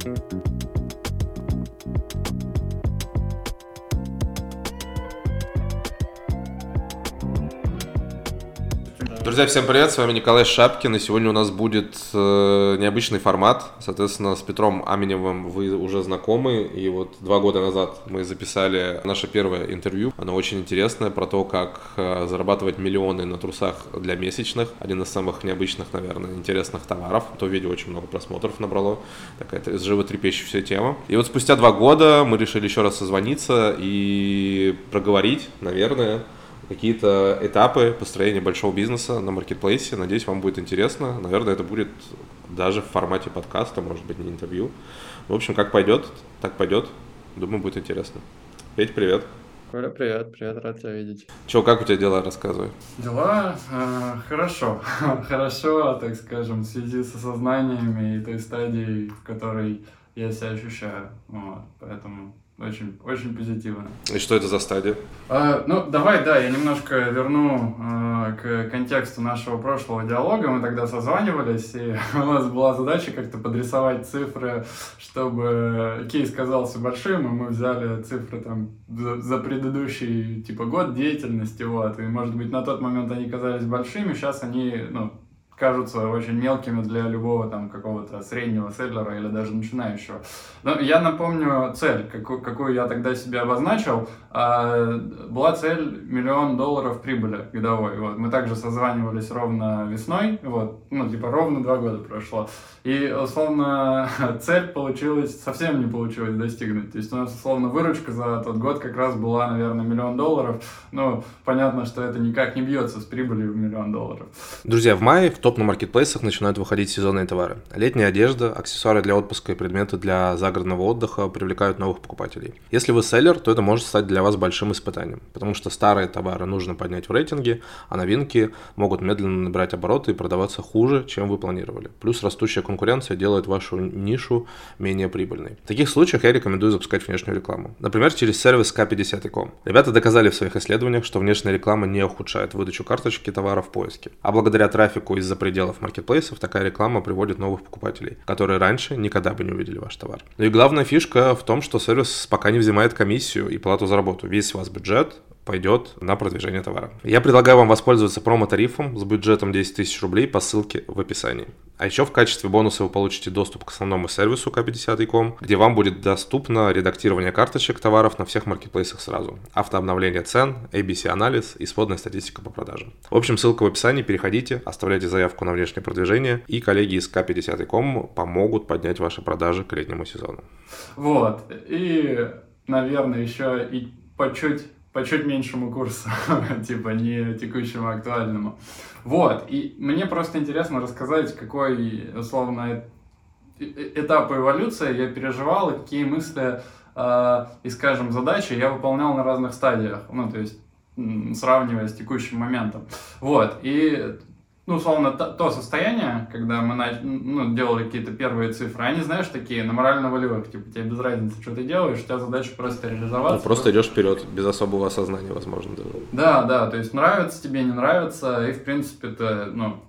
thank you Друзья, всем привет, с вами Николай Шапкин, и сегодня у нас будет э, необычный формат, соответственно, с Петром Аменевым вы уже знакомы, и вот два года назад мы записали наше первое интервью, оно очень интересное, про то, как э, зарабатывать миллионы на трусах для месячных, один из самых необычных, наверное, интересных товаров, то видео очень много просмотров набрало, такая животрепещущая тема. И вот спустя два года мы решили еще раз созвониться и проговорить, наверное, какие-то этапы построения большого бизнеса на маркетплейсе. Надеюсь, вам будет интересно. Наверное, это будет даже в формате подкаста, может быть, не интервью. В общем, как пойдет, так пойдет. Думаю, будет интересно. Петь, привет. Коля, привет, привет, рад тебя видеть. Че, как у тебя дела, рассказывай. Дела э, хорошо, хорошо, так скажем, в связи с осознаниями и той стадией, в которой я себя ощущаю. Вот, поэтому очень, очень позитивно. И что это за стадия? А, ну, давай, да, я немножко верну а, к контексту нашего прошлого диалога. Мы тогда созванивались, и у нас была задача как-то подрисовать цифры, чтобы кейс казался большим, и мы взяли цифры там за, за предыдущий, типа, год деятельности, вот, и, может быть, на тот момент они казались большими, сейчас они, ну, кажутся очень мелкими для любого там какого-то среднего селлера или даже начинающего. Но я напомню цель, какую, какую я тогда себе обозначил. А, была цель миллион долларов прибыли годовой. Вот. Мы также созванивались ровно весной, вот, ну, типа ровно два года прошло. И, условно, цель получилась, совсем не получилось достигнуть. То есть у нас, условно, выручка за тот год как раз была, наверное, миллион долларов. Ну, понятно, что это никак не бьется с прибылью в миллион долларов. Друзья, в мае в топ на маркетплейсах начинают выходить сезонные товары. Летняя одежда, аксессуары для отпуска и предметы для загородного отдыха привлекают новых покупателей. Если вы селлер, то это может стать для вас большим испытанием, потому что старые товары нужно поднять в рейтинге, а новинки могут медленно набирать обороты и продаваться хуже, чем вы планировали. Плюс растущая конкуренция делает вашу нишу менее прибыльной. В таких случаях я рекомендую запускать внешнюю рекламу. Например, через сервис K50.com. Ребята доказали в своих исследованиях, что внешняя реклама не ухудшает выдачу карточки товара в поиске. А благодаря трафику из-за пределов маркетплейсов такая реклама приводит новых покупателей, которые раньше никогда бы не увидели ваш товар. Ну и главная фишка в том, что сервис пока не взимает комиссию и плату за работу. Весь вас бюджет пойдет на продвижение товара. Я предлагаю вам воспользоваться промо-тарифом с бюджетом 10 тысяч рублей по ссылке в описании. А еще в качестве бонуса вы получите доступ к основному сервису K50.com, где вам будет доступно редактирование карточек товаров на всех маркетплейсах сразу, автообновление цен, ABC-анализ и сводная статистика по продажам. В общем, ссылка в описании, переходите, оставляйте заявку на внешнее продвижение, и коллеги из K50.com помогут поднять ваши продажи к летнему сезону. Вот, и, наверное, еще и по чуть по чуть меньшему курсу, типа не текущему, а актуальному. Вот, и мне просто интересно рассказать, какой, условно, этап эволюции я переживал, и какие мысли э, и, скажем, задачи я выполнял на разных стадиях, ну, то есть сравнивая с текущим моментом. Вот, и ну, условно, то, то состояние, когда мы нач... ну, делали какие-то первые цифры, они, знаешь, такие на морально-волевых, типа, тебе без разницы, что ты делаешь, у тебя задача просто реализоваться. Ну, просто идешь вперед, без особого осознания, возможно, даже. Да, да, то есть нравится тебе, не нравится, и, в принципе, ты, ну,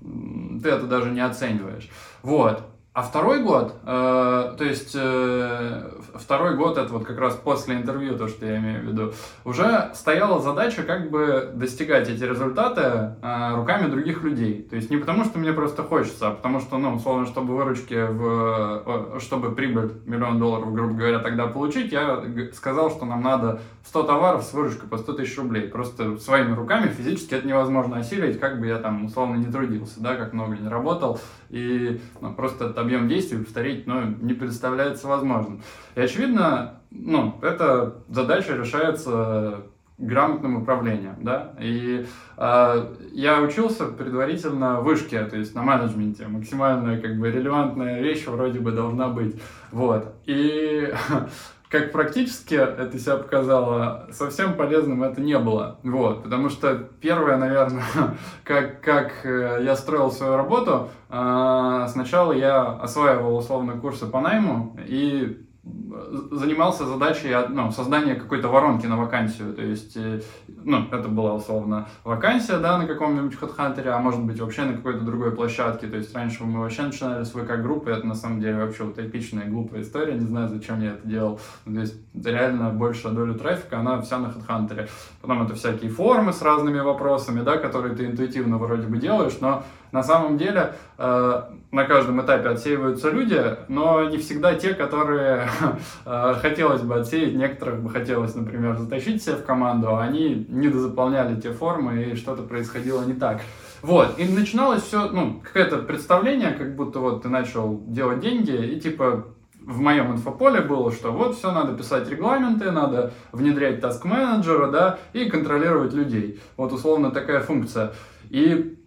ты это даже не оцениваешь. Вот. А второй год, э, то есть э, второй год, это вот как раз после интервью, то, что я имею в виду, уже стояла задача как бы достигать эти результаты э, руками других людей. То есть не потому, что мне просто хочется, а потому что, ну, условно, чтобы выручки, в, чтобы прибыль миллион долларов, грубо говоря, тогда получить, я сказал, что нам надо 100 товаров с выручкой по 100 тысяч рублей. Просто своими руками физически это невозможно осилить, как бы я там, условно, не трудился, да, как много не работал. И ну, просто этот объем действий повторить ну, не представляется возможным. И очевидно, ну, эта задача решается грамотным управлением, да, и э, я учился предварительно в вышке, то есть на менеджменте, максимально как бы релевантная вещь вроде бы должна быть, вот, и как практически это себя показало, совсем полезным это не было. Вот, потому что первое, наверное, как, как э, я строил свою работу, э, сначала я осваивал условно курсы по найму и занимался задачей ну, создания какой-то воронки на вакансию. То есть, э, ну, это была условно вакансия, да, на каком-нибудь HeadHunter, а может быть вообще на какой-то другой площадке. То есть, раньше мы вообще начинали с ВК-группы, это на самом деле вообще вот эпичная глупая история, не знаю, зачем я это делал. То есть, реально большая доля трафика, она вся на HeadHunter. Потом это всякие формы с разными вопросами, да, которые ты интуитивно вроде бы делаешь, но на самом деле э, на каждом этапе отсеиваются люди, но не всегда те, которые э, хотелось бы отсеять. Некоторых бы хотелось, например, затащить себе в команду, а они не дозаполняли те формы и что-то происходило не так. Вот, и начиналось все, ну, какое-то представление, как будто вот ты начал делать деньги, и типа в моем инфополе было, что вот все, надо писать регламенты, надо внедрять таск менеджера, да, и контролировать людей. Вот условно такая функция. И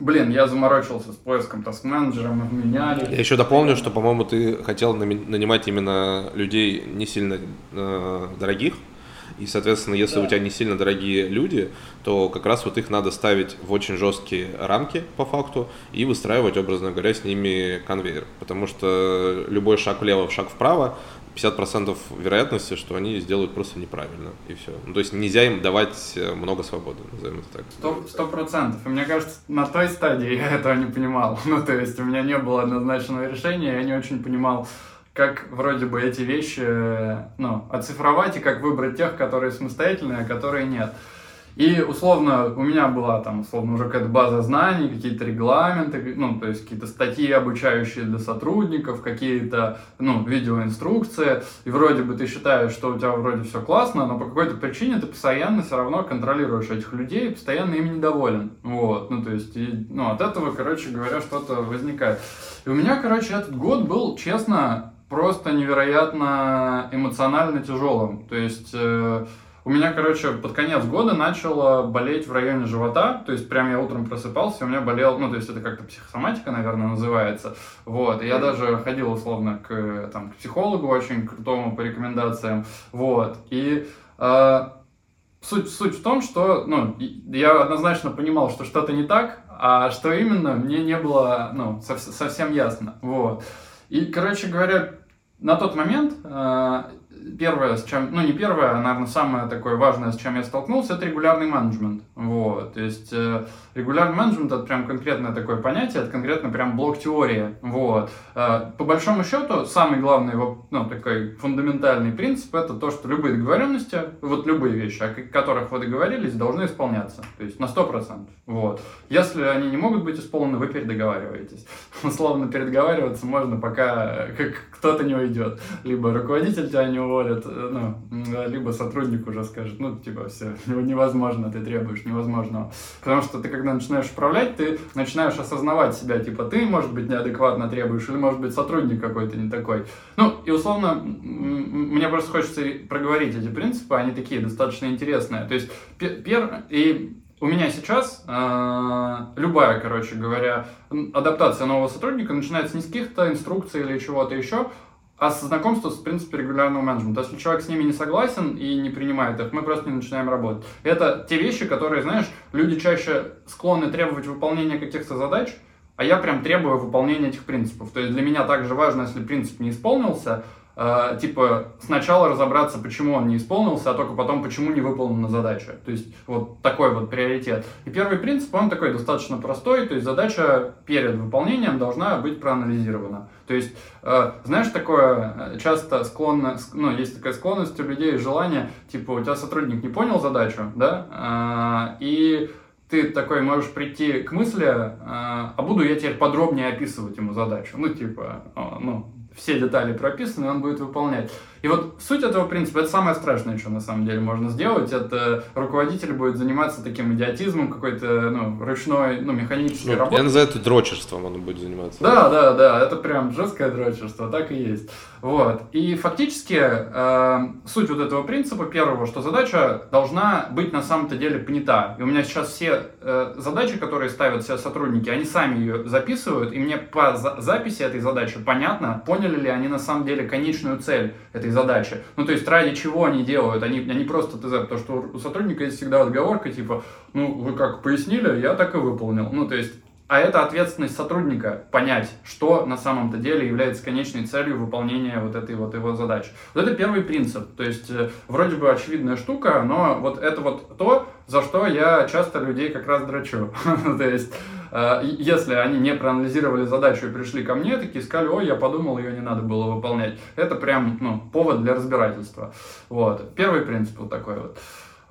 Блин, я заморочился с поиском таск-менеджера, мы меняли. Я еще дополню, что, по-моему, ты хотел нанимать именно людей не сильно э, дорогих, и, соответственно, если да. у тебя не сильно дорогие люди, то как раз вот их надо ставить в очень жесткие рамки по факту и выстраивать, образно говоря, с ними конвейер. Потому что любой шаг влево, шаг вправо 50% вероятности, что они сделают просто неправильно, и все. Ну, то есть нельзя им давать э, много свободы, назовем это так. Сто процентов. И мне кажется, на той стадии я этого не понимал. Ну, то есть у меня не было однозначного решения, я не очень понимал, как вроде бы эти вещи ну, оцифровать и как выбрать тех, которые самостоятельные, а которые нет. И условно у меня была там условно уже какая-то база знаний, какие-то регламенты, ну, то есть какие-то статьи, обучающие для сотрудников, какие-то, ну, видеоинструкции. И вроде бы ты считаешь, что у тебя вроде все классно, но по какой-то причине ты постоянно все равно контролируешь этих людей постоянно ими недоволен. Вот, ну, то есть, и, ну, от этого, короче говоря, что-то возникает. И у меня, короче, этот год был, честно, просто невероятно эмоционально тяжелым. То есть... Э, у меня, короче, под конец года начало болеть в районе живота, то есть прям я утром просыпался, у меня болел, ну, то есть это как-то психосоматика, наверное, называется, вот, и я даже ходил, условно, к, там, к психологу очень крутому по рекомендациям, вот, и э, суть, суть в том, что, ну, я однозначно понимал, что что-то не так, а что именно, мне не было, ну, совсем ясно, вот. И, короче говоря, на тот момент э, первое, с чем, ну не первое, а, наверное, самое такое важное, с чем я столкнулся, это регулярный менеджмент. Вот, то есть э, регулярный менеджмент это прям конкретное такое понятие, это конкретно прям блок теории. Вот. Э, по большому счету, самый главный, ну, такой фундаментальный принцип это то, что любые договоренности, вот любые вещи, о которых вы договорились, должны исполняться. То есть на 100%. Вот. Если они не могут быть исполнены, вы передоговариваетесь. Условно передоговариваться можно, пока как кто-то не уйдет. Либо руководитель тебя не уволит, э, ну, либо сотрудник уже скажет, ну, типа, все, невозможно, ты требуешь невозможного. Потому что ты, когда начинаешь управлять, ты начинаешь осознавать себя, типа, ты, может быть, неадекватно требуешь, или, может быть, сотрудник какой-то не такой. Ну, и, условно, мне просто хочется проговорить эти принципы, они такие достаточно интересные. То есть, пер... и у меня сейчас э, любая, короче говоря, адаптация нового сотрудника начинается не с каких-то инструкций или чего-то еще, а с знакомства с принципом регулярного менеджмента. Если человек с ними не согласен и не принимает их, мы просто не начинаем работать. Это те вещи, которые, знаешь, люди чаще склонны требовать выполнения каких-то задач, а я прям требую выполнения этих принципов. То есть для меня также важно, если принцип не исполнился, э, типа сначала разобраться, почему он не исполнился, а только потом, почему не выполнена задача. То есть вот такой вот приоритет. И первый принцип, он такой достаточно простой, то есть задача перед выполнением должна быть проанализирована. То есть, э, знаешь, такое э, часто склонно, ну, есть такая склонность у людей, желание, типа, у тебя сотрудник не понял задачу, да, э, и ты такой можешь прийти к мысли, э, а буду я теперь подробнее описывать ему задачу. Ну, типа, ну, все детали прописаны, он будет выполнять. И вот суть этого принципа, это самое страшное, что на самом деле можно сделать, это руководитель будет заниматься таким идиотизмом, какой-то, ну, ручной, ну, механической ну, работой. Я называю это дрочерством, он будет заниматься. Да, да, да, это прям жесткое дрочерство, так и есть. Вот. И фактически э, суть вот этого принципа первого, что задача должна быть на самом-то деле понята. И у меня сейчас все э, задачи, которые ставят все сотрудники, они сами ее записывают, и мне по за записи этой задачи понятно, поняли ли они на самом деле конечную цель этой этой задачи. Ну, то есть, ради чего они делают? Они, они просто ТЗ, потому что у сотрудника есть всегда отговорка, типа, ну, вы как пояснили, я так и выполнил. Ну, то есть, а это ответственность сотрудника понять, что на самом-то деле является конечной целью выполнения вот этой вот его задачи. Вот это первый принцип. То есть, э, вроде бы очевидная штука, но вот это вот то, за что я часто людей как раз драчу. То есть, если они не проанализировали задачу и пришли ко мне, такие сказали, ой, я подумал, ее не надо было выполнять. Это прям, ну, повод для разбирательства. Вот. Первый принцип вот такой вот.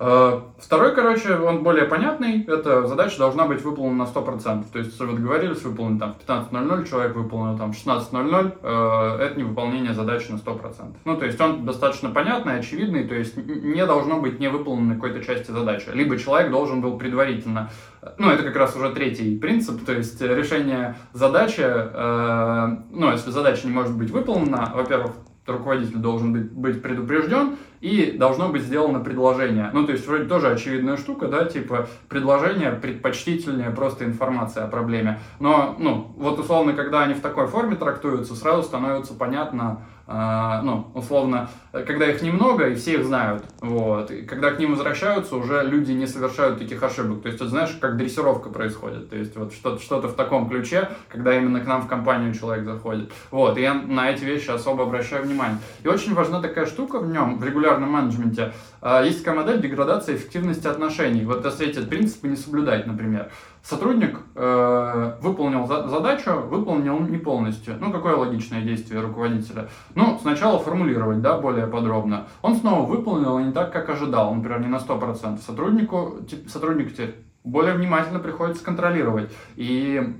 Э, второй, короче, он более понятный. Эта задача должна быть выполнена на 100%. То есть, вы договорились выполнить там в 15.00, человек выполнил там в 16.00. Э, это не выполнение задачи на 100%. Ну, то есть, он достаточно понятный, очевидный. То есть, не должно быть не выполненной какой-то части задачи. Либо человек должен был предварительно... Ну, это как раз уже третий принцип. То есть, решение задачи... Э, ну, если задача не может быть выполнена, во-первых, руководитель должен быть, быть предупрежден, и должно быть сделано предложение. Ну, то есть, вроде тоже очевидная штука, да, типа, предложение предпочтительнее просто информация о проблеме. Но, ну, вот условно, когда они в такой форме трактуются, сразу становится понятно, э, ну, условно, когда их немного и все их знают, вот, и когда к ним возвращаются, уже люди не совершают таких ошибок. То есть, это знаешь, как дрессировка происходит. То есть, вот что-то что в таком ключе, когда именно к нам в компанию человек заходит. Вот, и я на эти вещи особо обращаю внимание. И очень важна такая штука в нем, в регулярном регулярном менеджменте, а, есть такая модель деградации эффективности отношений. Вот если эти принципы не соблюдать, например. Сотрудник э, выполнил за задачу, выполнил не полностью. Ну, какое логичное действие руководителя? Ну, сначала формулировать, да, более подробно. Он снова выполнил не так, как ожидал, например, не на 100%. Сотруднику, сотруднику теперь более внимательно приходится контролировать. И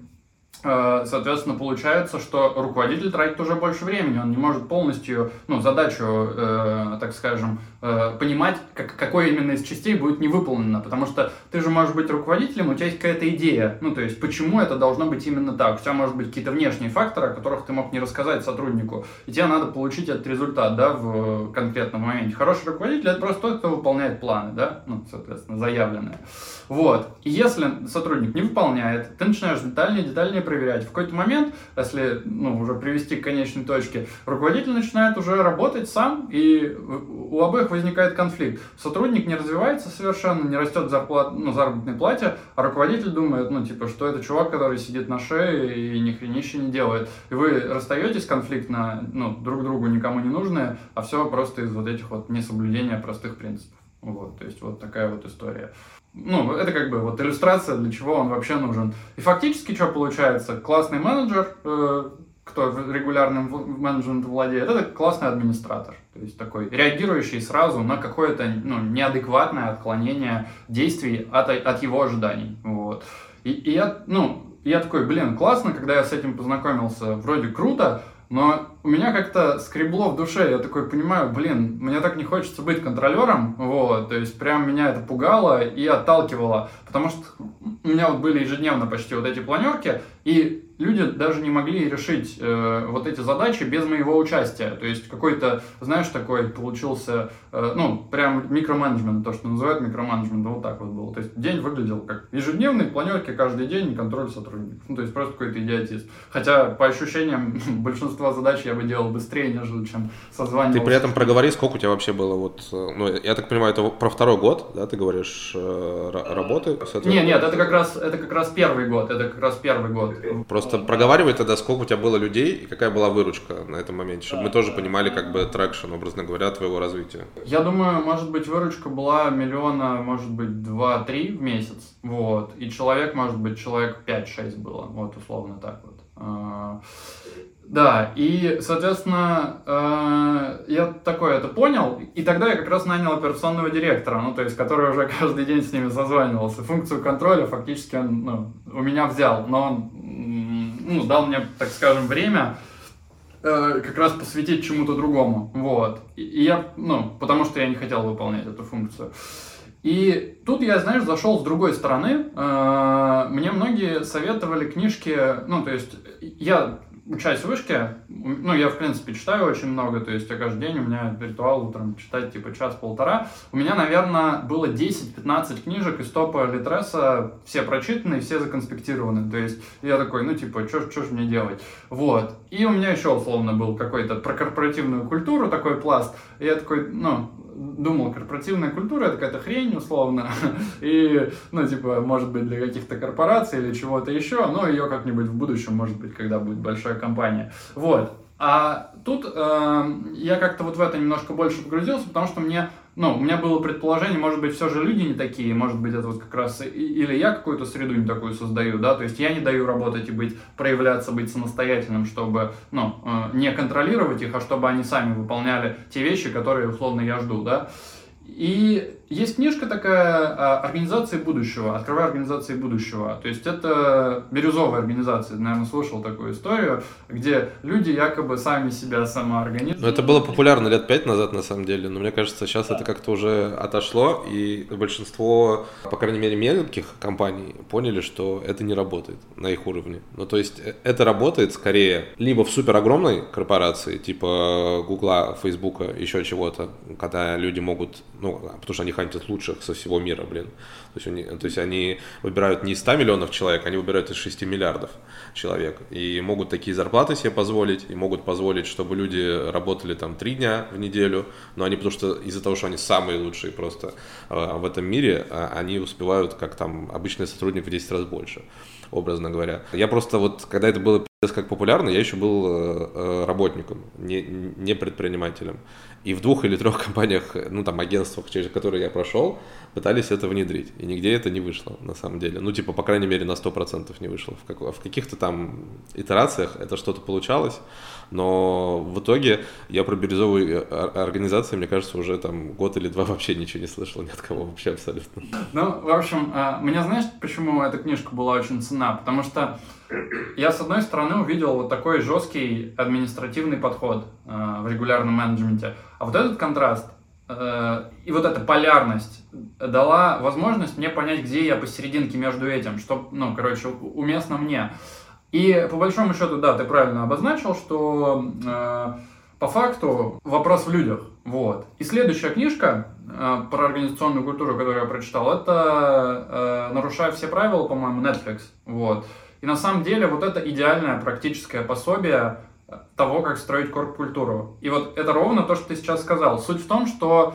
Э, соответственно, получается, что руководитель тратит уже больше времени, он не может полностью, ну, задачу, э, так скажем, э, понимать, как, какой именно из частей будет не выполнено, потому что ты же можешь быть руководителем, у тебя есть какая-то идея, ну, то есть, почему это должно быть именно так, у тебя может быть какие-то внешние факторы, о которых ты мог не рассказать сотруднику, и тебе надо получить этот результат, да, в конкретном моменте. Хороший руководитель — это просто тот, кто выполняет планы, да, ну, соответственно, заявленные. Вот. И если сотрудник не выполняет, ты начинаешь детальнее, детальнее проверять. В какой-то момент, если ну, уже привести к конечной точке, руководитель начинает уже работать сам, и у обоих возникает конфликт. Сотрудник не развивается совершенно, не растет зарплат, ну, заработной плате, а руководитель думает, ну, типа, что это чувак, который сидит на шее и ни хренища не делает. И вы расстаетесь конфликтно, ну, друг другу никому не нужные, а все просто из вот этих вот несоблюдения простых принципов. Вот, то есть вот такая вот история ну, это как бы вот иллюстрация, для чего он вообще нужен. И фактически что получается? Классный менеджер, э, кто регулярным менеджментом владеет, это классный администратор. То есть такой реагирующий сразу на какое-то ну, неадекватное отклонение действий от, от его ожиданий. Вот. И, и я, ну, я такой, блин, классно, когда я с этим познакомился, вроде круто, но у меня как-то скребло в душе, я такой понимаю, блин, мне так не хочется быть контролером, вот, то есть прям меня это пугало и отталкивало, потому что у меня вот были ежедневно почти вот эти планерки, и люди даже не могли решить э, вот эти задачи без моего участия. То есть какой-то, знаешь, такой получился, э, ну, прям микроменеджмент, то, что называют микроменеджмент, вот так вот было. То есть день выглядел как ежедневные планерки каждый день, контроль сотрудников. Ну, то есть просто какой-то идиотизм. Хотя, по ощущениям, большинство задач я бы делал быстрее, нежели чем созванивался. Ты при этом проговори, сколько у тебя вообще было вот, э, ну, я так понимаю, это про второй год, да, ты говоришь, э, работы? Нет, нет, это как раз, это как раз первый год, это как раз первый год. Просто проговаривай тогда, сколько у тебя было людей и какая была выручка на этом моменте, чтобы мы тоже понимали, как бы, traction, образно говоря, твоего развития. Я думаю, может быть, выручка была миллиона, может быть, два-три в месяц, вот, и человек, может быть, человек 5-6 было, вот, условно так вот. Да, и, соответственно, э, я такое это понял, и тогда я как раз нанял операционного директора, ну, то есть, который уже каждый день с ними созванивался. Функцию контроля фактически он ну, у меня взял, но он ну, дал мне, так скажем, время э, как раз посвятить чему-то другому. Вот. И, и я, ну, потому что я не хотел выполнять эту функцию. И тут я, знаешь, зашел с другой стороны. Э, мне многие советовали книжки, ну, то есть я учась в вышке, ну, я, в принципе, читаю очень много, то есть я каждый день у меня ритуал утром читать, типа, час-полтора. У меня, наверное, было 10-15 книжек из топа Литреса, все прочитаны, все законспектированы. То есть я такой, ну, типа, что ж мне делать? Вот. И у меня еще, условно, был какой-то про корпоративную культуру такой пласт. И я такой, ну, думал, корпоративная культура это какая-то хрень, условно, и, ну, типа, может быть, для каких-то корпораций или чего-то еще, но ее как-нибудь в будущем, может быть, когда будет большая компания. Вот. А тут э, я как-то вот в это немножко больше погрузился, потому что мне, ну, у меня было предположение, может быть, все же люди не такие, может быть, это вот как раз или я какую-то среду не такую создаю, да, то есть я не даю работать и быть, проявляться, быть самостоятельным, чтобы, ну, э, не контролировать их, а чтобы они сами выполняли те вещи, которые, условно, я жду, да. И есть книжка такая «Организации будущего», «Открывай организации будущего». То есть это бирюзовая организация, наверное, слышал такую историю, где люди якобы сами себя самоорганизуют. Ну, это было популярно лет пять назад, на самом деле, но мне кажется, сейчас да. это как-то уже отошло, и большинство, по крайней мере, мелких компаний поняли, что это не работает на их уровне. Ну, то есть э, это работает скорее либо в супер огромной корпорации, типа Гугла, Фейсбука, еще чего-то, когда люди могут, ну, потому что они хантят лучших со всего мира, блин. То есть, они, то есть они выбирают не 100 миллионов человек, они выбирают из 6 миллиардов человек. И могут такие зарплаты себе позволить, и могут позволить, чтобы люди работали там 3 дня в неделю, но они потому что из-за того, что они самые лучшие просто э, в этом мире, э, они успевают как там обычный сотрудник в 10 раз больше образно говоря. Я просто вот, когда это было как популярно, я еще был э, работником, не, не предпринимателем. И в двух или трех компаниях, ну там агентствах, через которые я прошел, пытались это внедрить. И нигде это не вышло, на самом деле. Ну, типа, по крайней мере, на 100% не вышло. В, как, в каких-то там итерациях это что-то получалось, но в итоге я про бирюзовые организации, мне кажется, уже там год или два вообще ничего не слышал ни от кого вообще абсолютно. Ну, в общем, а, мне знаешь, почему эта книжка была очень цена? Потому что я, с одной стороны, увидел вот такой жесткий административный подход э, в регулярном менеджменте, а вот этот контраст э, и вот эта полярность дала возможность мне понять, где я посерединке между этим, что, ну, короче, уместно мне. И по большому счету, да, ты правильно обозначил, что э, по факту вопрос в людях. Вот. И следующая книжка э, про организационную культуру, которую я прочитал, это э, «Нарушая все правила», по-моему, Netflix. Вот. И на самом деле вот это идеальное практическое пособие того, как строить корп-культуру. И вот это ровно то, что ты сейчас сказал. Суть в том, что,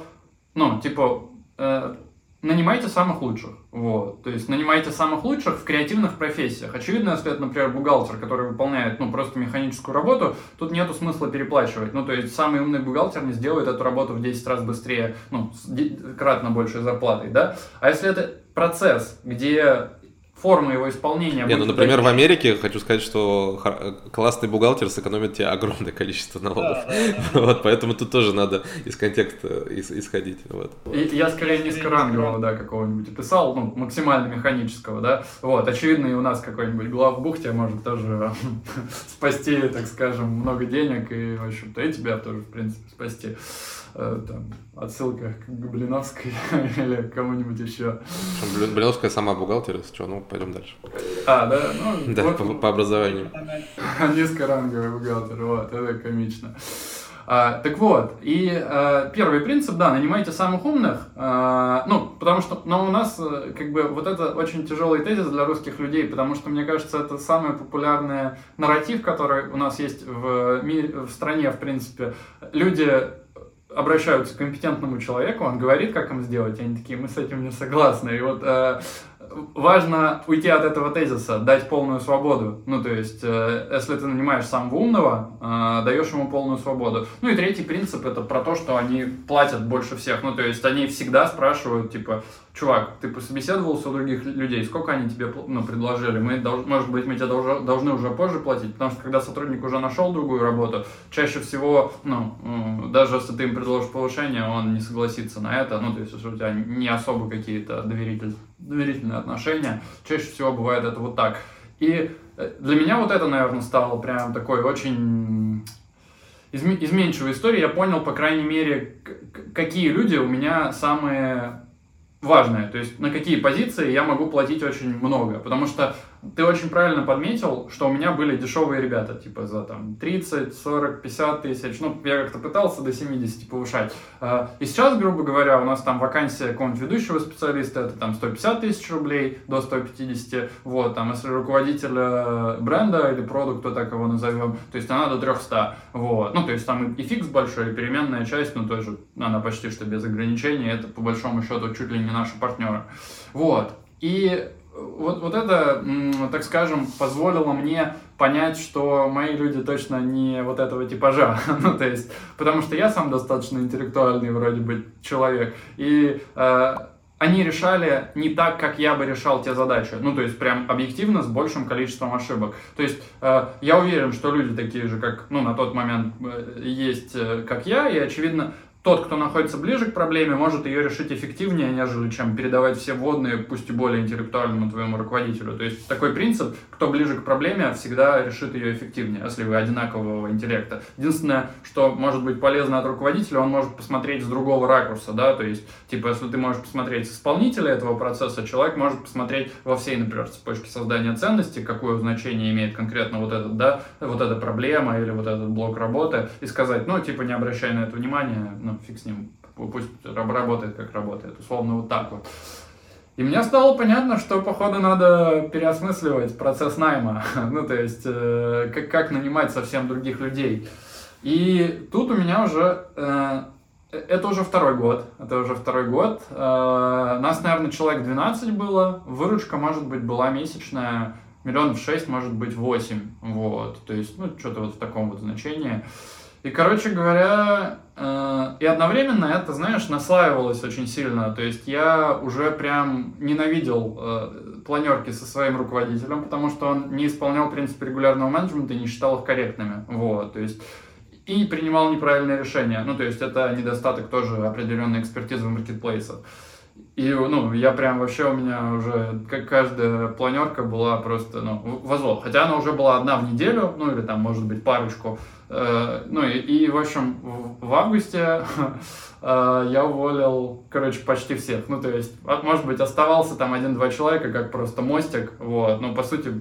ну, типа, э, нанимайте самых лучших. Вот. То есть нанимайте самых лучших в креативных профессиях. Очевидно, если это, например, бухгалтер, который выполняет ну, просто механическую работу, тут нету смысла переплачивать. Ну, то есть самый умный бухгалтер не сделает эту работу в 10 раз быстрее, ну, кратно большей зарплатой, да? А если это процесс, где форма его исполнения. Не, ну, например, в Америке хочу сказать, что классный бухгалтер сэкономит тебе огромное количество налогов. Да, да. Вот, поэтому тут тоже надо из контекста исходить. Вот. И, я скорее низкорангового, да, какого-нибудь писал, ну, максимально механического, да. Вот, очевидно, и у нас какой-нибудь главбух тебя может тоже спасти, так скажем, много денег, и, в общем-то, и тебя тоже, в принципе, спасти. Э, там, отсылка к Блиновской или кому-нибудь еще. Блиновская сама бухгалтер, если что, ну, пойдем дальше. А, да? Ну, да, вот, по, по образованию. Низкоранговый бухгалтер, вот, это комично. А, так вот, и а, первый принцип, да, нанимайте самых умных, а, ну, потому что, но у нас, как бы, вот это очень тяжелый тезис для русских людей, потому что, мне кажется, это самый популярный нарратив, который у нас есть в, мире, в стране, в принципе. Люди обращаются к компетентному человеку, он говорит, как им сделать, они такие, мы с этим не согласны. И вот э, важно уйти от этого тезиса, дать полную свободу. Ну, то есть, э, если ты нанимаешь самого умного, э, даешь ему полную свободу. Ну и третий принцип это про то, что они платят больше всех. Ну, то есть, они всегда спрашивают, типа, чувак, ты пособеседовался у других людей, сколько они тебе ну, предложили? Мы, может быть, мы тебе должны, должны уже позже платить, потому что когда сотрудник уже нашел другую работу, чаще всего, ну, даже если ты им предложишь повышение, он не согласится на это, ну, то есть, если у тебя не особо какие-то доверитель, доверительные отношения, чаще всего бывает это вот так. И э, для меня вот это, наверное, стало прям такой очень изменчивой историей. Я понял, по крайней мере, какие люди у меня самые важное, то есть на какие позиции я могу платить очень много, потому что ты очень правильно подметил, что у меня были дешевые ребята, типа за там 30, 40, 50 тысяч. Ну, я как-то пытался до 70 повышать. А, и сейчас, грубо говоря, у нас там вакансия какого-нибудь ведущего специалиста, это там 150 тысяч рублей до 150. Вот, там, если руководителя бренда или продукта, так его назовем, то есть она до 300. Вот. Ну, то есть там и фикс большой, и переменная часть, ну, тоже она почти что без ограничений. Это, по большому счету, чуть ли не наши партнеры. Вот. И вот, вот это, так скажем, позволило мне понять, что мои люди точно не вот этого типажа. ну, то есть, потому что я сам достаточно интеллектуальный вроде бы человек. И э, они решали не так, как я бы решал те задачи. Ну, то есть, прям объективно, с большим количеством ошибок. То есть, э, я уверен, что люди такие же, как, ну, на тот момент э, есть, э, как я, и, очевидно, тот, кто находится ближе к проблеме, может ее решить эффективнее, нежели чем передавать все вводные, пусть и более интеллектуальному твоему руководителю. То есть такой принцип, кто ближе к проблеме, всегда решит ее эффективнее, если вы одинакового интеллекта. Единственное, что может быть полезно от руководителя, он может посмотреть с другого ракурса, да, то есть, типа, если ты можешь посмотреть с исполнителя этого процесса, человек может посмотреть во всей, например, цепочке создания ценности, какое значение имеет конкретно вот этот, да, вот эта проблема или вот этот блок работы, и сказать, ну, типа, не обращай на это внимания, ну, ну, фиг с ним, пусть работает как работает, условно вот так вот. И мне стало понятно, что, походу, надо переосмысливать процесс найма, ну, то есть, э, как, как нанимать совсем других людей. И тут у меня уже, э, это уже второй год, это уже второй год, э, нас, наверное, человек 12 было, выручка, может быть, была месячная, миллионов шесть, может быть, восемь, вот, то есть, ну, что-то вот в таком вот значении. И, короче говоря, э, и одновременно это, знаешь, наслаивалось очень сильно. То есть я уже прям ненавидел э, планерки со своим руководителем, потому что он не исполнял принципы регулярного менеджмента и не считал их корректными. Вот, то есть и принимал неправильные решения. Ну, то есть это недостаток тоже определенной экспертизы в маркетплейсах. И, ну, я прям вообще у меня уже, как каждая планерка была просто, ну, возло. Хотя она уже была одна в неделю, ну, или там, может быть, парочку. Э, ну и, и в общем, в августе э, я уволил, короче, почти всех. Ну, то есть, может быть, оставался там один-два человека, как просто мостик, вот. Но, по сути,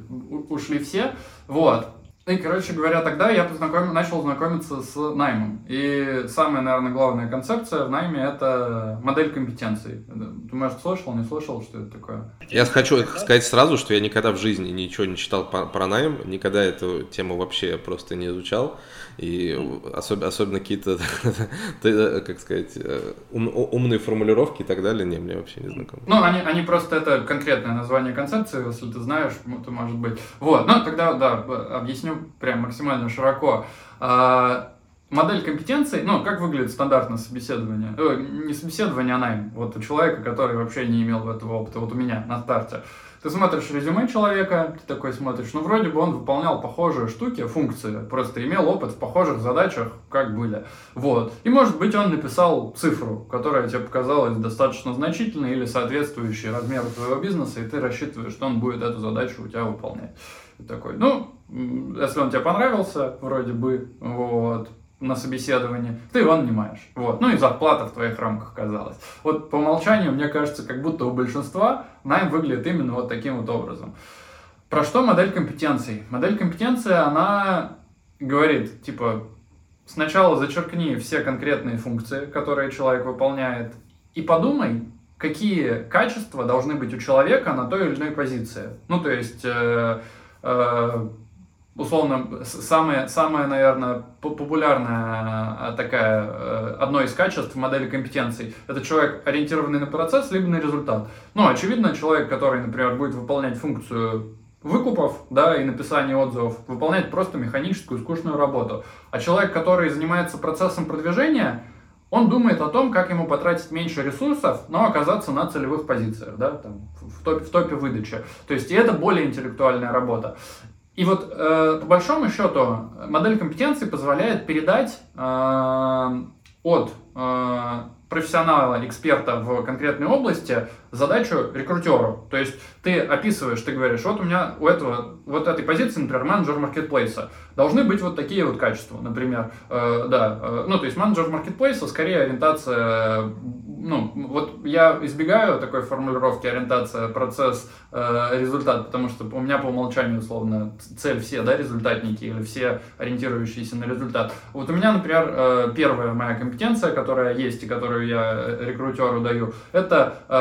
ушли все, вот. И, короче говоря, тогда я познаком... начал знакомиться с наймом. И самая, наверное, главная концепция в найме – это модель компетенций. Ты, может, слышал, не слышал, что это такое? Я хочу сказать сразу, что я никогда в жизни ничего не читал про найм, никогда эту тему вообще просто не изучал. И особенно, особенно какие-то, как сказать, э, ум, умные формулировки и так далее, не, мне вообще не знакомы. Ну, они, они просто, это конкретное название концепции, если ты знаешь, то может быть. Вот, ну, тогда, да, объясню прям максимально широко. А, модель компетенций, ну, как выглядит стандартное собеседование? Э, не собеседование, а найм. Вот у человека, который вообще не имел этого опыта, вот у меня на старте. Ты смотришь резюме человека, ты такой смотришь, ну вроде бы он выполнял похожие штуки, функции, просто имел опыт в похожих задачах, как были. Вот. И может быть он написал цифру, которая тебе показалась достаточно значительной или соответствующей размеру твоего бизнеса, и ты рассчитываешь, что он будет эту задачу у тебя выполнять. Такой, ну, если он тебе понравился, вроде бы, вот, на собеседовании, ты его нанимаешь. Вот. Ну и зарплата в твоих рамках оказалась. Вот по умолчанию, мне кажется, как будто у большинства найм выглядит именно вот таким вот образом. Про что модель компетенций? Модель компетенции, она говорит, типа, сначала зачеркни все конкретные функции, которые человек выполняет, и подумай, какие качества должны быть у человека на той или иной позиции. Ну, то есть, э, условно, самое, самое, наверное, популярное э, такая, э, одно из качеств модели компетенций, это человек, ориентированный на процесс, либо на результат. Ну, очевидно, человек, который, например, будет выполнять функцию выкупов, да, и написания отзывов, выполняет просто механическую, скучную работу. А человек, который занимается процессом продвижения, он думает о том, как ему потратить меньше ресурсов, но оказаться на целевых позициях, да, там, в, топе, в топе выдачи. То есть и это более интеллектуальная работа. И вот э, по большому счету модель компетенции позволяет передать э, от э, профессионала, эксперта в конкретной области задачу рекрутеру. То есть ты описываешь, ты говоришь, вот у меня у этого, вот этой позиции, например, менеджер маркетплейса, должны быть вот такие вот качества, например, э, да, э, ну то есть менеджер маркетплейса скорее ориентация ну, вот я избегаю такой формулировки ориентация, процесс, э, результат, потому что у меня по умолчанию, условно, цель все, да, результатники или все ориентирующиеся на результат. Вот у меня, например, э, первая моя компетенция, которая есть и которую я рекрутеру даю, это э,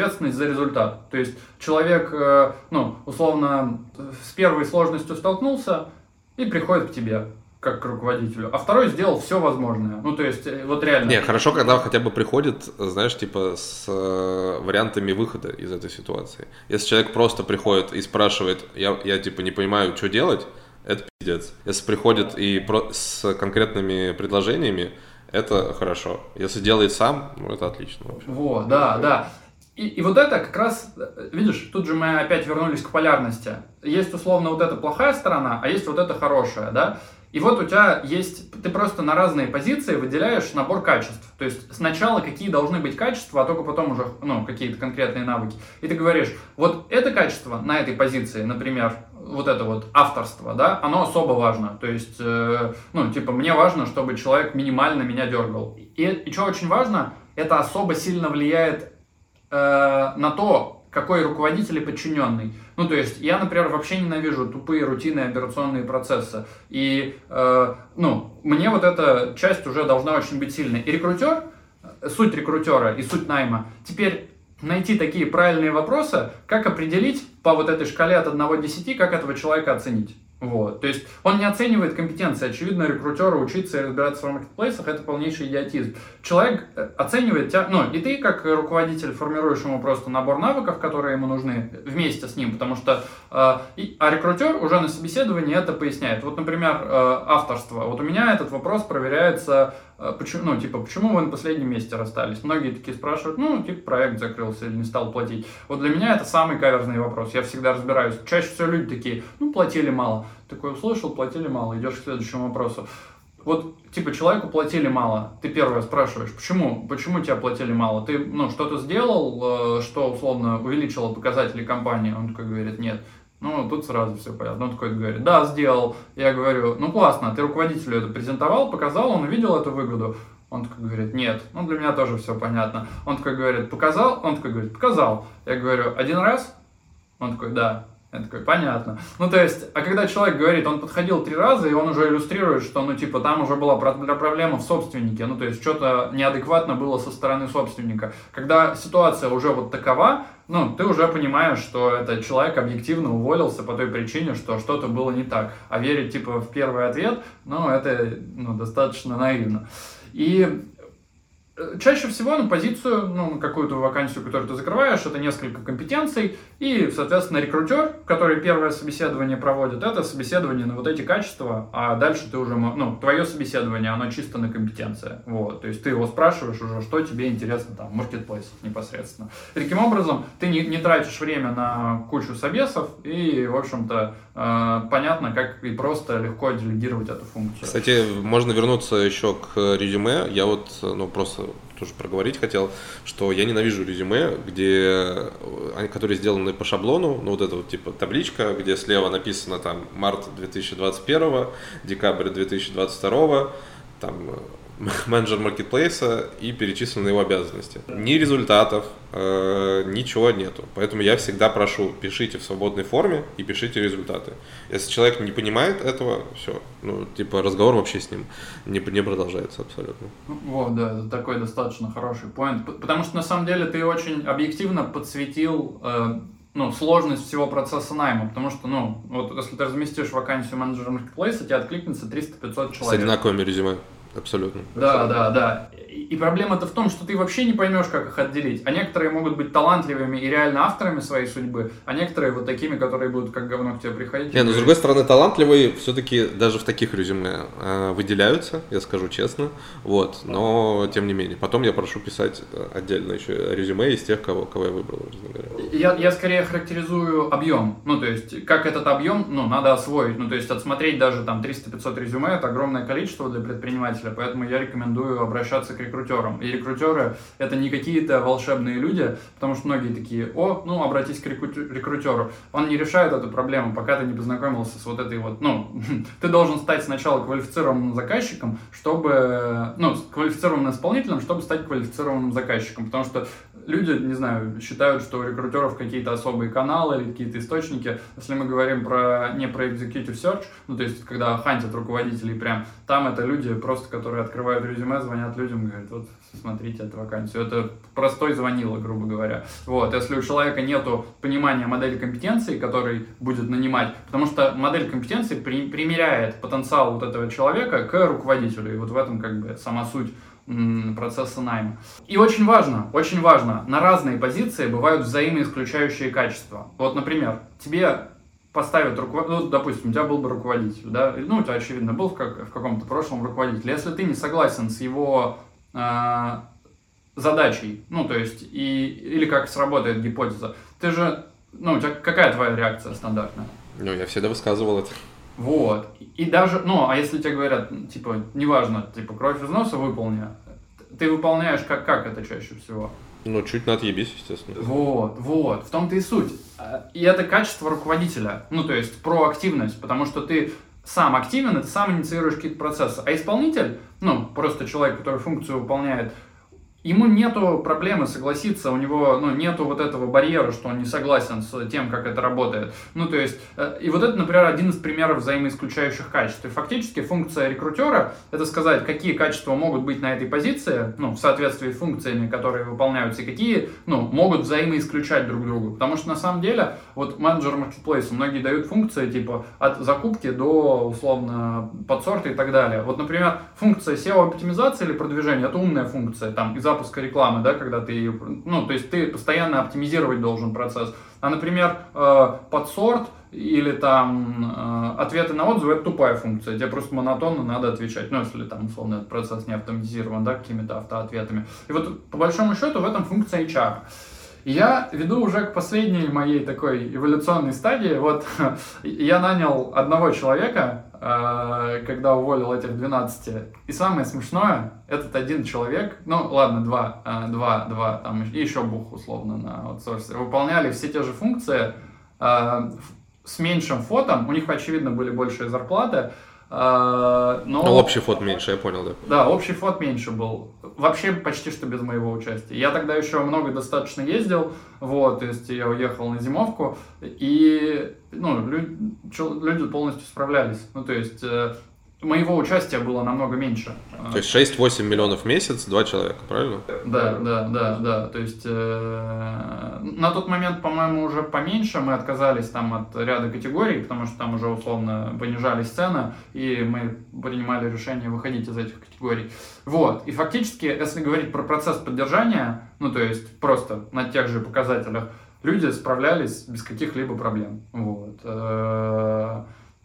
ответственность за результат. То есть человек, э, ну, условно, с первой сложностью столкнулся и приходит к тебе как к руководителю, а второй сделал все возможное. Ну, то есть, э, вот реально. Не, хорошо, когда хотя бы приходит, знаешь, типа с э, вариантами выхода из этой ситуации. Если человек просто приходит и спрашивает, я, я типа не понимаю, что делать, это пиздец. Если приходит и про, с конкретными предложениями, это хорошо. Если делает сам, ну это отлично. Вообще. Вот, да, да. И, и вот это как раз, э, видишь, тут же мы опять вернулись к полярности. Есть условно вот эта плохая сторона, а есть вот эта хорошая, да? И вот у тебя есть, ты просто на разные позиции выделяешь набор качеств. То есть сначала какие должны быть качества, а только потом уже ну, какие-то конкретные навыки. И ты говоришь, вот это качество на этой позиции, например, вот это вот авторство, да, оно особо важно. То есть, э, ну, типа, мне важно, чтобы человек минимально меня дергал. И, и что очень важно, это особо сильно влияет э, на то, какой руководитель и подчиненный. Ну, то есть, я, например, вообще ненавижу тупые рутинные операционные процессы. И, э, ну, мне вот эта часть уже должна очень быть сильной. И рекрутер, суть рекрутера и суть найма, теперь найти такие правильные вопросы, как определить по вот этой шкале от 1 до 10, как этого человека оценить. Вот. То есть он не оценивает компетенции. Очевидно, рекрутеру учиться и разбираться в маркетплейсах – это полнейший идиотизм. Человек э, оценивает тебя, ну, и ты как руководитель формируешь ему просто набор навыков, которые ему нужны вместе с ним, потому что, э, и, а рекрутер уже на собеседовании это поясняет. Вот, например, э, авторство. Вот у меня этот вопрос проверяется почему, ну, типа, почему вы на последнем месте расстались? Многие такие спрашивают, ну, типа, проект закрылся или не стал платить. Вот для меня это самый каверзный вопрос. Я всегда разбираюсь. Чаще всего люди такие, ну, платили мало. Такой услышал, платили мало. Идешь к следующему вопросу. Вот, типа, человеку платили мало. Ты первое спрашиваешь, почему? Почему тебя платили мало? Ты, ну, что-то сделал, э, что, условно, увеличило показатели компании? Он такой говорит, нет. Ну, тут сразу все понятно. Он такой говорит, да, сделал. Я говорю, ну классно, ты руководителю это презентовал, показал, он увидел эту выгоду. Он такой говорит, нет. Ну, для меня тоже все понятно. Он такой говорит, показал? Он такой говорит, показал. Я говорю, один раз? Он такой, да. Я такой, понятно. Ну, то есть, а когда человек говорит, он подходил три раза, и он уже иллюстрирует, что, ну, типа, там уже была проблема в собственнике, ну, то есть, что-то неадекватно было со стороны собственника. Когда ситуация уже вот такова, ну, ты уже понимаешь, что этот человек объективно уволился по той причине, что что-то было не так. А верить, типа, в первый ответ, ну, это, ну, достаточно наивно. И Чаще всего на позицию, ну, на какую-то вакансию, которую ты закрываешь, это несколько компетенций, и, соответственно, рекрутер, который первое собеседование проводит, это собеседование на вот эти качества, а дальше ты уже, ну, твое собеседование, оно чисто на компетенции, вот, то есть ты его спрашиваешь уже, что тебе интересно там, в непосредственно. И таким образом, ты не, не тратишь время на кучу собесов, и, в общем-то, э, понятно, как и просто легко делегировать эту функцию. Кстати, можно вернуться еще к резюме, я вот, ну, просто тоже проговорить хотел, что я ненавижу резюме, где они, которые сделаны по шаблону, ну вот это вот типа табличка, где слева написано там март 2021, декабрь 2022, там менеджер маркетплейса и перечислены его обязанности. Ни результатов, э, ничего нету. Поэтому я всегда прошу, пишите в свободной форме и пишите результаты. Если человек не понимает этого, все, ну, типа разговор вообще с ним не, не продолжается абсолютно. Вот, да, это такой достаточно хороший поинт. Потому что на самом деле ты очень объективно подсветил э, ну, сложность всего процесса найма, потому что, ну, вот если ты разместишь вакансию менеджера маркетплейса, тебе откликнется 300-500 человек. С одинаковыми резюме. Абсолютно. Да, да, да. И проблема-то в том, что ты вообще не поймешь, как их отделить. А некоторые могут быть талантливыми и реально авторами своей судьбы, а некоторые вот такими, которые будут как говно к тебе приходить. Не, но с другой стороны, талантливые все-таки даже в таких резюме э, выделяются, я скажу честно. Вот, но тем не менее. Потом я прошу писать э, отдельно еще резюме из тех, кого, кого я выбрал, я, я скорее характеризую объем. Ну, то есть, как этот объем, ну, надо освоить. Ну, то есть, отсмотреть даже там 300-500 резюме, это огромное количество для предпринимателя, поэтому я рекомендую обращаться к рекрутерам. И рекрутеры — это не какие-то волшебные люди, потому что многие такие, о, ну, обратись к рекрутеру. Он не решает эту проблему, пока ты не познакомился с вот этой вот, ну, ты должен стать сначала квалифицированным заказчиком, чтобы, ну, квалифицированным исполнителем, чтобы стать квалифицированным заказчиком, потому что люди, не знаю, считают, что у рекрутеров какие-то особые каналы или какие-то источники. Если мы говорим про не про executive search, ну то есть когда хантят руководителей прям, там это люди просто, которые открывают резюме, звонят людям, говорят, вот смотрите эту вакансию. Это простой звонило, грубо говоря. Вот, если у человека нету понимания модели компетенции, который будет нанимать, потому что модель компетенции при, примеряет потенциал вот этого человека к руководителю, и вот в этом как бы сама суть процесса найма. И очень важно, очень важно, на разные позиции бывают взаимоисключающие качества. Вот, например, тебе поставят руководитель, ну, допустим, у тебя был бы руководитель, да, ну, у тебя, очевидно, был в, как, в каком-то прошлом руководитель. Если ты не согласен с его э, задачей, ну, то есть, и, или как сработает гипотеза, ты же, ну, у тебя какая твоя реакция стандартная? Ну, я всегда высказывал это. Вот. И даже, ну, а если тебе говорят, типа, неважно, типа, кровь из носа выполни, ты выполняешь как, как это чаще всего? Ну, чуть на отъебись, естественно. Вот, вот, в том-то и суть. И это качество руководителя, ну, то есть проактивность, потому что ты сам активен, и ты сам инициируешь какие-то процессы. А исполнитель, ну, просто человек, который функцию выполняет, Ему нету проблемы согласиться, у него ну, нету вот этого барьера, что он не согласен с тем, как это работает. Ну, то есть, э, и вот это, например, один из примеров взаимоисключающих качеств. И фактически функция рекрутера — это сказать, какие качества могут быть на этой позиции, ну, в соответствии с функциями, которые выполняются, и какие, ну, могут взаимоисключать друг друга. Потому что, на самом деле, вот менеджер маркетплейса, многие дают функции, типа, от закупки до, условно, подсорта и так далее. Вот, например, функция SEO-оптимизации или продвижения — это умная функция, там, из запуска рекламы, да, когда ты, ну, то есть ты постоянно оптимизировать должен процесс. А, например, э, подсорт или там э, ответы на отзывы это тупая функция, тебе просто монотонно надо отвечать, ну, если там, условно, этот процесс не автоматизирован, да, какими-то автоответами. И вот, по большому счету, в этом функция HR. Я веду уже к последней моей такой эволюционной стадии. Вот я нанял одного человека, когда уволил этих 12. И самое смешное, этот один человек, ну ладно, два, э, два, два, там и еще бух условно на аутсорсе, выполняли все те же функции э, с меньшим фотом, у них, очевидно, были большие зарплаты, но... но общий фот меньше, я понял, да. Да, общий фот меньше был вообще почти что без моего участия. Я тогда еще много достаточно ездил, вот, то есть я уехал на зимовку, и, ну, люди, люди полностью справлялись. Ну, то есть э, моего участия было намного меньше. То есть 6-8 миллионов в месяц, два человека, правильно? Да, да, да, да. То есть э, на тот момент, по-моему, уже поменьше. Мы отказались там от ряда категорий, потому что там уже условно понижались цены, и мы принимали решение выходить из этих категорий. Вот. И фактически, если говорить про процесс поддержания, ну то есть просто на тех же показателях, люди справлялись без каких-либо проблем. Вот.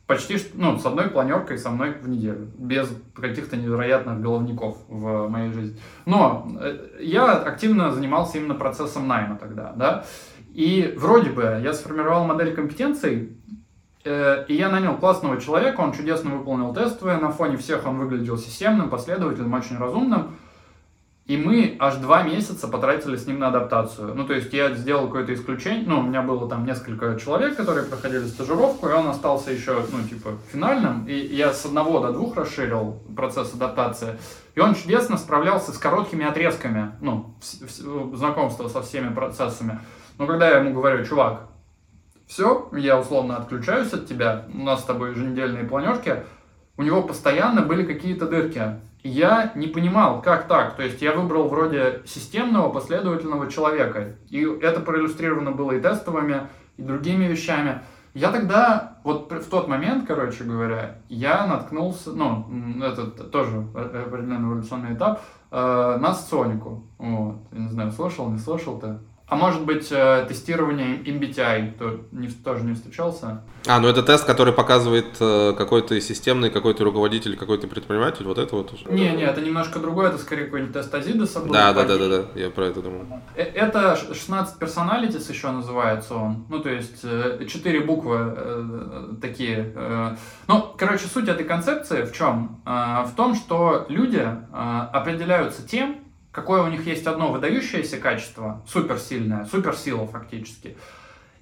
Почти ну, с одной планеркой со мной в неделю, без каких-то невероятных головников в моей жизни. Но э, я активно занимался именно процессом найма тогда, да, и вроде бы я сформировал модель компетенций, э, и я нанял классного человека, он чудесно выполнил тесты, на фоне всех он выглядел системным, последовательным, очень разумным, и мы аж два месяца потратили с ним на адаптацию. Ну, то есть я сделал какое-то исключение. Ну, у меня было там несколько человек, которые проходили стажировку, и он остался еще, ну, типа, финальным. И я с одного до двух расширил процесс адаптации. И он чудесно справлялся с короткими отрезками, ну, знакомства со всеми процессами. Но когда я ему говорю, чувак, все, я условно отключаюсь от тебя, у нас с тобой еженедельные планерки, у него постоянно были какие-то дырки я не понимал, как так. То есть я выбрал вроде системного, последовательного человека. И это проиллюстрировано было и тестовыми, и другими вещами. Я тогда, вот в тот момент, короче говоря, я наткнулся, ну, это тоже определенный эволюционный этап, э, на сонику. Вот. Я не знаю, слышал, не слышал ты? А может быть, э, тестирование MBTI то не, тоже не встречался? А, ну это тест, который показывает, э, какой ты системный, какой ты руководитель, какой ты предприниматель, вот это вот уже? Не, не, это немножко другое, это скорее какой-нибудь тест Азидаса был. Да, да, да, да, да, я про это думал. Э, это 16 personalities еще называется он, ну то есть 4 буквы такие. Ну, короче, суть этой концепции в чем? В том, что люди определяются тем, какое у них есть одно выдающееся качество, суперсильное, суперсила фактически,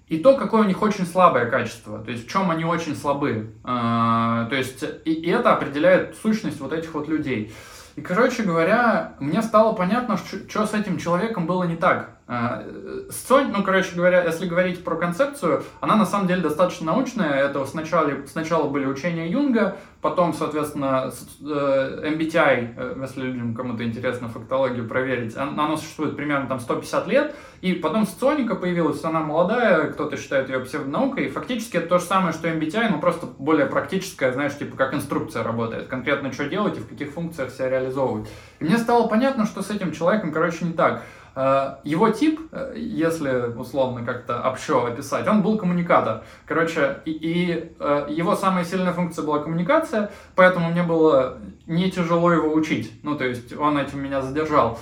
и то, какое у них очень слабое качество, то есть в чем они очень слабы. А, то есть и, и это определяет сущность вот этих вот людей. И, короче говоря, мне стало понятно, что с этим человеком было не так. А, Сонь, ну, короче говоря, если говорить про концепцию, она на самом деле достаточно научная. Это сначала, сначала были учения Юнга, потом, соответственно, MBTI, э, э, если людям кому-то интересно фактологию проверить, оно существует примерно там 150 лет, и потом соционика появилась, она молодая, кто-то считает ее псевдонаукой, и фактически это то же самое, что MBTI, но просто более практическое, знаешь, типа как инструкция работает, конкретно что делать и в каких функциях себя реализовывать. И мне стало понятно, что с этим человеком, короче, не так. Э, его тип, э, если условно как-то общо описать, он был коммуникатор. Короче, и, и э, его самая сильная функция была коммуникация, поэтому мне было не тяжело его учить. Ну, то есть он этим меня задержал.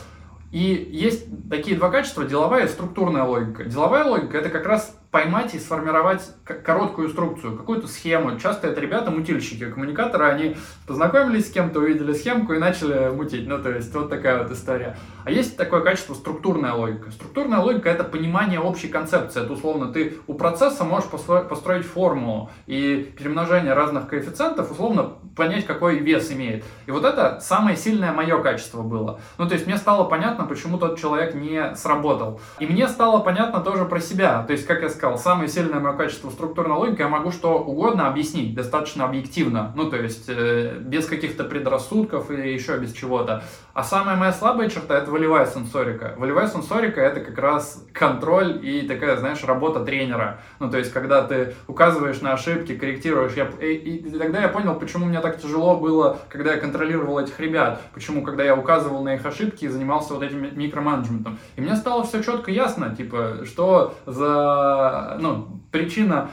И есть такие два качества, деловая и структурная логика. Деловая логика это как раз поймать и сформировать короткую инструкцию, какую-то схему. Часто это ребята-мутильщики, коммуникаторы, они познакомились с кем-то, увидели схемку и начали мутить. Ну, то есть, вот такая вот история. А есть такое качество структурная логика. Структурная логика — это понимание общей концепции. Это, условно, ты у процесса можешь построить формулу и перемножение разных коэффициентов, условно, понять, какой вес имеет. И вот это самое сильное мое качество было. Ну, то есть, мне стало понятно, почему тот человек не сработал. И мне стало понятно тоже про себя. То есть, как я сказал, самое сильное мое качество структурной логики, я могу что угодно объяснить, достаточно объективно, ну, то есть, э, без каких-то предрассудков и еще без чего-то. А самая моя слабая черта — это волевая сенсорика. Волевая сенсорика — это как раз контроль и такая, знаешь, работа тренера. Ну, то есть, когда ты указываешь на ошибки, корректируешь. Я, и, и тогда я понял, почему мне так тяжело было, когда я контролировал этих ребят. Почему, когда я указывал на их ошибки и занимался вот этим микроменеджментом. И мне стало все четко ясно, типа, что за ну, причина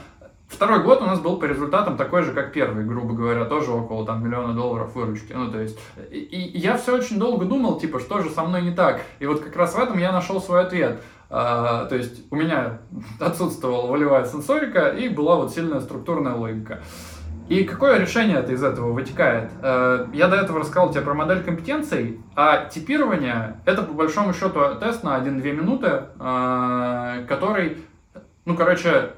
Второй год у нас был по результатам такой же, как первый, грубо говоря, тоже около там миллиона долларов выручки. Ну, то есть, и, и я все очень долго думал, типа, что же со мной не так. И вот как раз в этом я нашел свой ответ. А, то есть, у меня отсутствовала волевая сенсорика и была вот сильная структурная логика. И какое решение это из этого вытекает? А, я до этого рассказал тебе про модель компетенций, а типирование — это по большому счету тест на 1-2 минуты, а, который ну, короче,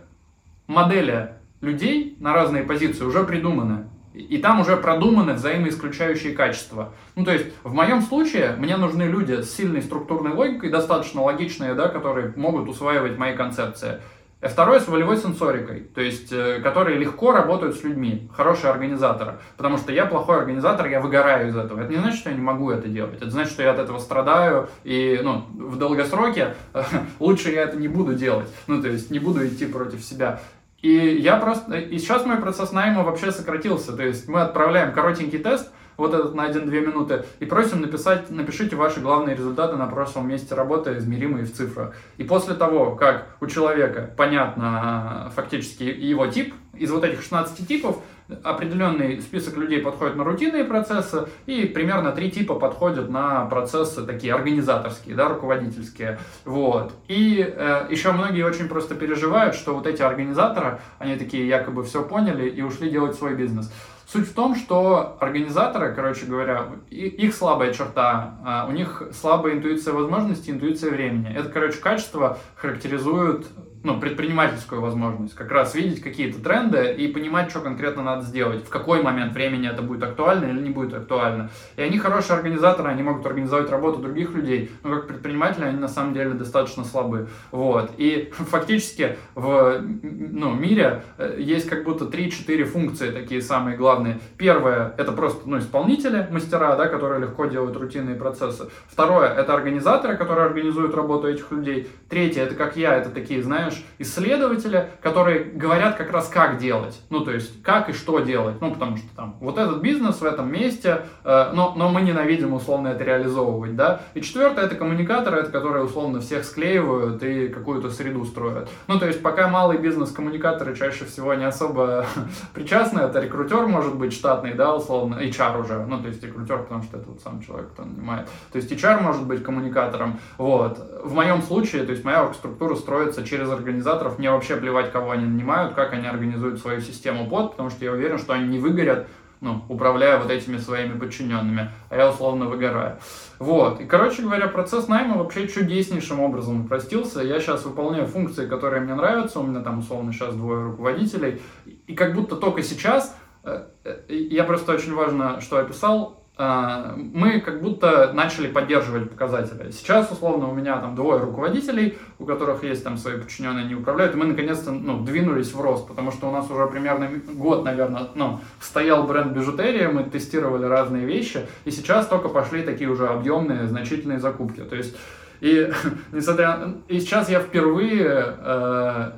модели людей на разные позиции уже придуманы. И там уже продуманы взаимоисключающие качества. Ну, то есть, в моем случае мне нужны люди с сильной структурной логикой, достаточно логичные, да, которые могут усваивать мои концепции. А второе с волевой сенсорикой, то есть, э, которые легко работают с людьми, хорошие организаторы. Потому что я плохой организатор, я выгораю из этого. Это не значит, что я не могу это делать. Это значит, что я от этого страдаю, и ну, в долгосроке лучше я это не буду делать. Ну, то есть, не буду идти против себя. И я просто... И сейчас мой процесс найма вообще сократился. То есть, мы отправляем коротенький тест – вот этот на 1-2 минуты, и просим написать, напишите ваши главные результаты на прошлом месте работы, измеримые в цифрах. И после того, как у человека понятно фактически его тип, из вот этих 16 типов, определенный список людей подходит на рутинные процессы, и примерно три типа подходят на процессы такие организаторские, да, руководительские. Вот. И э, еще многие очень просто переживают, что вот эти организаторы, они такие якобы все поняли и ушли делать свой бизнес. Суть в том, что организаторы, короче говоря, их слабая черта, а, у них слабая интуиция возможностей, интуиция времени. Это, короче, качество характеризует ну, предпринимательскую возможность, как раз видеть какие-то тренды и понимать, что конкретно надо сделать, в какой момент времени это будет актуально или не будет актуально. И они хорошие организаторы, они могут организовать работу других людей, но как предприниматели они на самом деле достаточно слабы. Вот. И фактически в ну, мире э, есть как будто 3-4 функции такие самые главные. Первое — это просто ну, исполнители, мастера, да, которые легко делают рутинные процессы. Второе — это организаторы, которые организуют работу этих людей. Третье — это как я, это такие, знаешь, знаешь, исследователи, которые говорят как раз как делать. Ну, то есть, как и что делать. Ну, потому что там вот этот бизнес в этом месте, э, но, но мы ненавидим условно это реализовывать, да. И четвертое, это коммуникаторы, это которые условно всех склеивают и какую-то среду строят. Ну, то есть, пока малый бизнес коммуникаторы чаще всего не особо причастны, это рекрутер может быть штатный, да, условно, HR уже, ну, то есть рекрутер, потому что это вот сам человек, кто нанимает. То есть HR может быть коммуникатором, вот. В моем случае, то есть моя структура строится через организаторов, мне вообще плевать, кого они нанимают, как они организуют свою систему под, потому что я уверен, что они не выгорят, ну, управляя вот этими своими подчиненными, а я условно выгораю. Вот. И, короче говоря, процесс найма вообще чудеснейшим образом упростился. Я сейчас выполняю функции, которые мне нравятся. У меня там, условно, сейчас двое руководителей. И как будто только сейчас, э, э, я просто очень важно, что описал, мы как будто начали поддерживать показатели. Сейчас, условно, у меня там двое руководителей, у которых есть там свои подчиненные, они управляют, и мы наконец-то ну, двинулись в рост, потому что у нас уже примерно год, наверное, ну, стоял бренд бижутерия, мы тестировали разные вещи, и сейчас только пошли такие уже объемные, значительные закупки. То есть, и, несмотря, и сейчас я впервые э,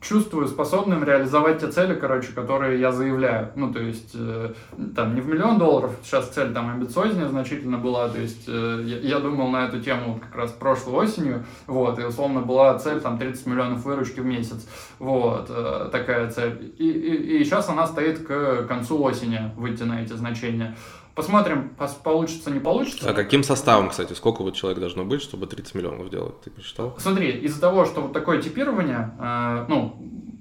чувствую способным реализовать те цели, короче, которые я заявляю. Ну, то есть, э, там, не в миллион долларов, сейчас цель там амбициознее значительно была, то есть, э, я, я думал на эту тему как раз прошлой осенью, вот, и условно была цель там 30 миллионов выручки в месяц, вот, э, такая цель. И, и, и сейчас она стоит к концу осени выйти на эти значения. Посмотрим, получится, не получится. А каким составом, кстати, сколько вот человек должно быть, чтобы 30 миллионов делать? Ты посчитал? Смотри, из-за того, что вот такое типирование, э, ну,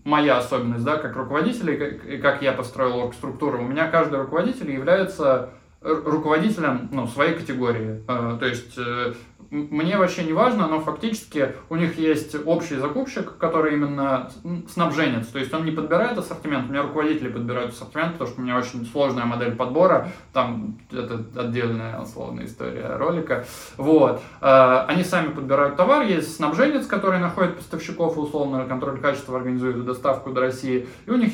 моя особенность, да, как руководителя, и как, как я построил оргструктуру, у меня каждый руководитель является руководителем ну, своей категории. Э, то есть э, мне вообще не важно, но фактически у них есть общий закупщик, который именно снабженец, то есть он не подбирает ассортимент, у меня руководители подбирают ассортимент, потому что у меня очень сложная модель подбора, там это отдельная условная история ролика, вот. А, они сами подбирают товар, есть снабженец, который находит поставщиков и условно контроль качества организует доставку до России, и у них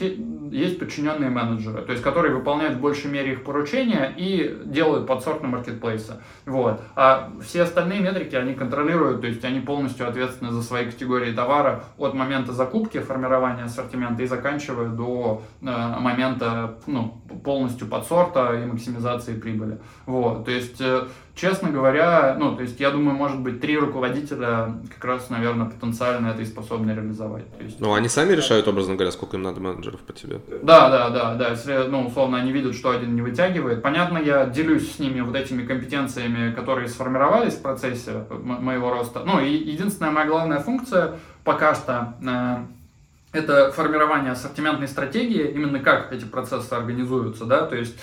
есть подчиненные менеджеры, то есть которые выполняют в большей мере их поручения и делают подсорт на маркетплейсы, вот. А все остальные метрики они контролируют, то есть они полностью ответственны за свои категории товара от момента закупки, формирования ассортимента и заканчивая до э, момента ну, полностью подсорта и максимизации прибыли. Вот, то есть э, честно говоря, ну, то есть я думаю, может быть, три руководителя как раз, наверное, потенциально это и способны реализовать. есть... Ну, они сами решают, образно говоря, сколько им надо менеджеров по тебе? Да, да, да, да. Если, ну, условно, они видят, что один не вытягивает. Понятно, я делюсь с ними вот этими компетенциями, которые сформировались в процессе моего роста. Ну, и единственная моя главная функция пока что э, это формирование ассортиментной стратегии, именно как эти процессы организуются, да, то есть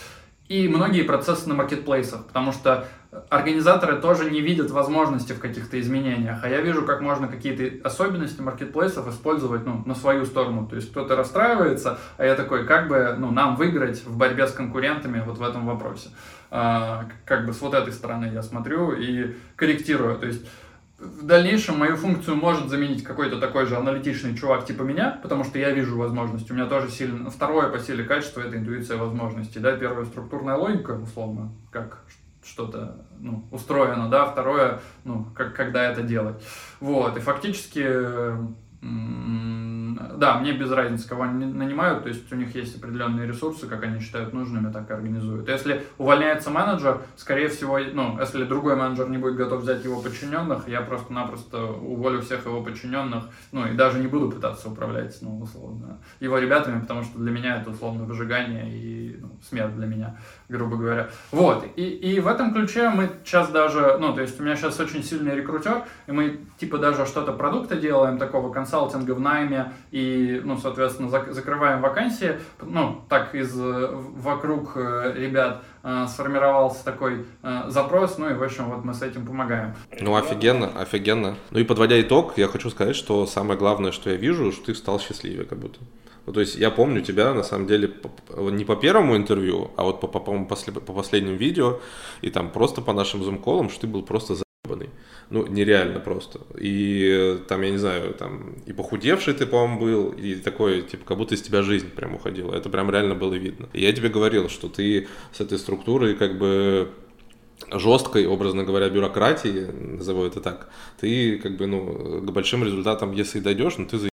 и многие процессы на маркетплейсах, потому что организаторы тоже не видят возможности в каких-то изменениях, а я вижу, как можно какие-то особенности маркетплейсов использовать ну, на свою сторону. То есть кто-то расстраивается, а я такой, как бы ну, нам выиграть в борьбе с конкурентами вот в этом вопросе. А, как бы с вот этой стороны я смотрю и корректирую. То есть в дальнейшем мою функцию может заменить какой-то такой же аналитичный чувак типа меня, потому что я вижу возможности. У меня тоже сильно... Второе по силе качества – это интуиция возможностей. Да? Первое – структурная логика, условно, как что-то ну, устроено, да, второе, ну, как, когда это делать. Вот, и фактически да, мне без разницы, кого они нанимают, то есть у них есть определенные ресурсы, как они считают нужными, так и организуют. Если увольняется менеджер, скорее всего, ну, если другой менеджер не будет готов взять его подчиненных, я просто-напросто уволю всех его подчиненных, ну, и даже не буду пытаться управлять, ну, условно, его ребятами, потому что для меня это условно выжигание и ну, смерть для меня, грубо говоря. Вот, и, и в этом ключе мы сейчас даже, ну, то есть у меня сейчас очень сильный рекрутер, и мы типа даже что-то продукта делаем, такого консалтинга в найме, и, ну, соответственно, зак- закрываем вакансии, ну, так из э, вокруг э, ребят э, сформировался такой э, запрос, ну и, в общем, вот мы с этим помогаем. Ну, офигенно, офигенно. Ну и подводя итог, я хочу сказать, что самое главное, что я вижу, что ты стал счастливее как будто. Ну, то есть я помню тебя, на самом деле, не по первому интервью, а вот по, по, по, по последним видео, и там просто по нашим зум-колам, что ты был просто заебанный. Ну, нереально просто. И там, я не знаю, там и похудевший ты, по-моему, был, и такой, типа, как будто из тебя жизнь прям уходила. Это прям реально было видно. И я тебе говорил, что ты с этой структурой как бы жесткой, образно говоря, бюрократии, назову это так, ты как бы, ну, к большим результатам, если дойдешь, ну, ты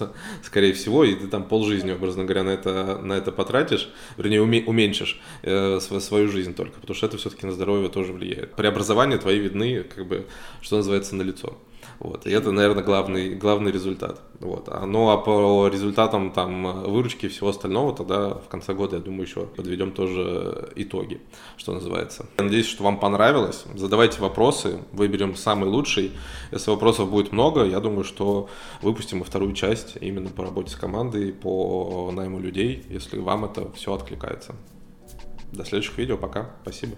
что, скорее всего, и ты там полжизни, образно говоря, на это, на это потратишь, вернее, уме, уменьшишь э, свою жизнь только, потому что это все-таки на здоровье тоже влияет. Преобразования твои видны, как бы, что называется, на лицо. Вот. И это, наверное, главный, главный результат. Вот. А, ну а по результатам там выручки и всего остального, тогда в конце года, я думаю, еще подведем тоже итоги, что называется. Я надеюсь, что вам понравилось. Задавайте вопросы, выберем самый лучший. Если вопросов будет много, я думаю, что выпустим и вторую часть именно по работе с командой, по найму людей, если вам это все откликается. До следующих видео. Пока. Спасибо.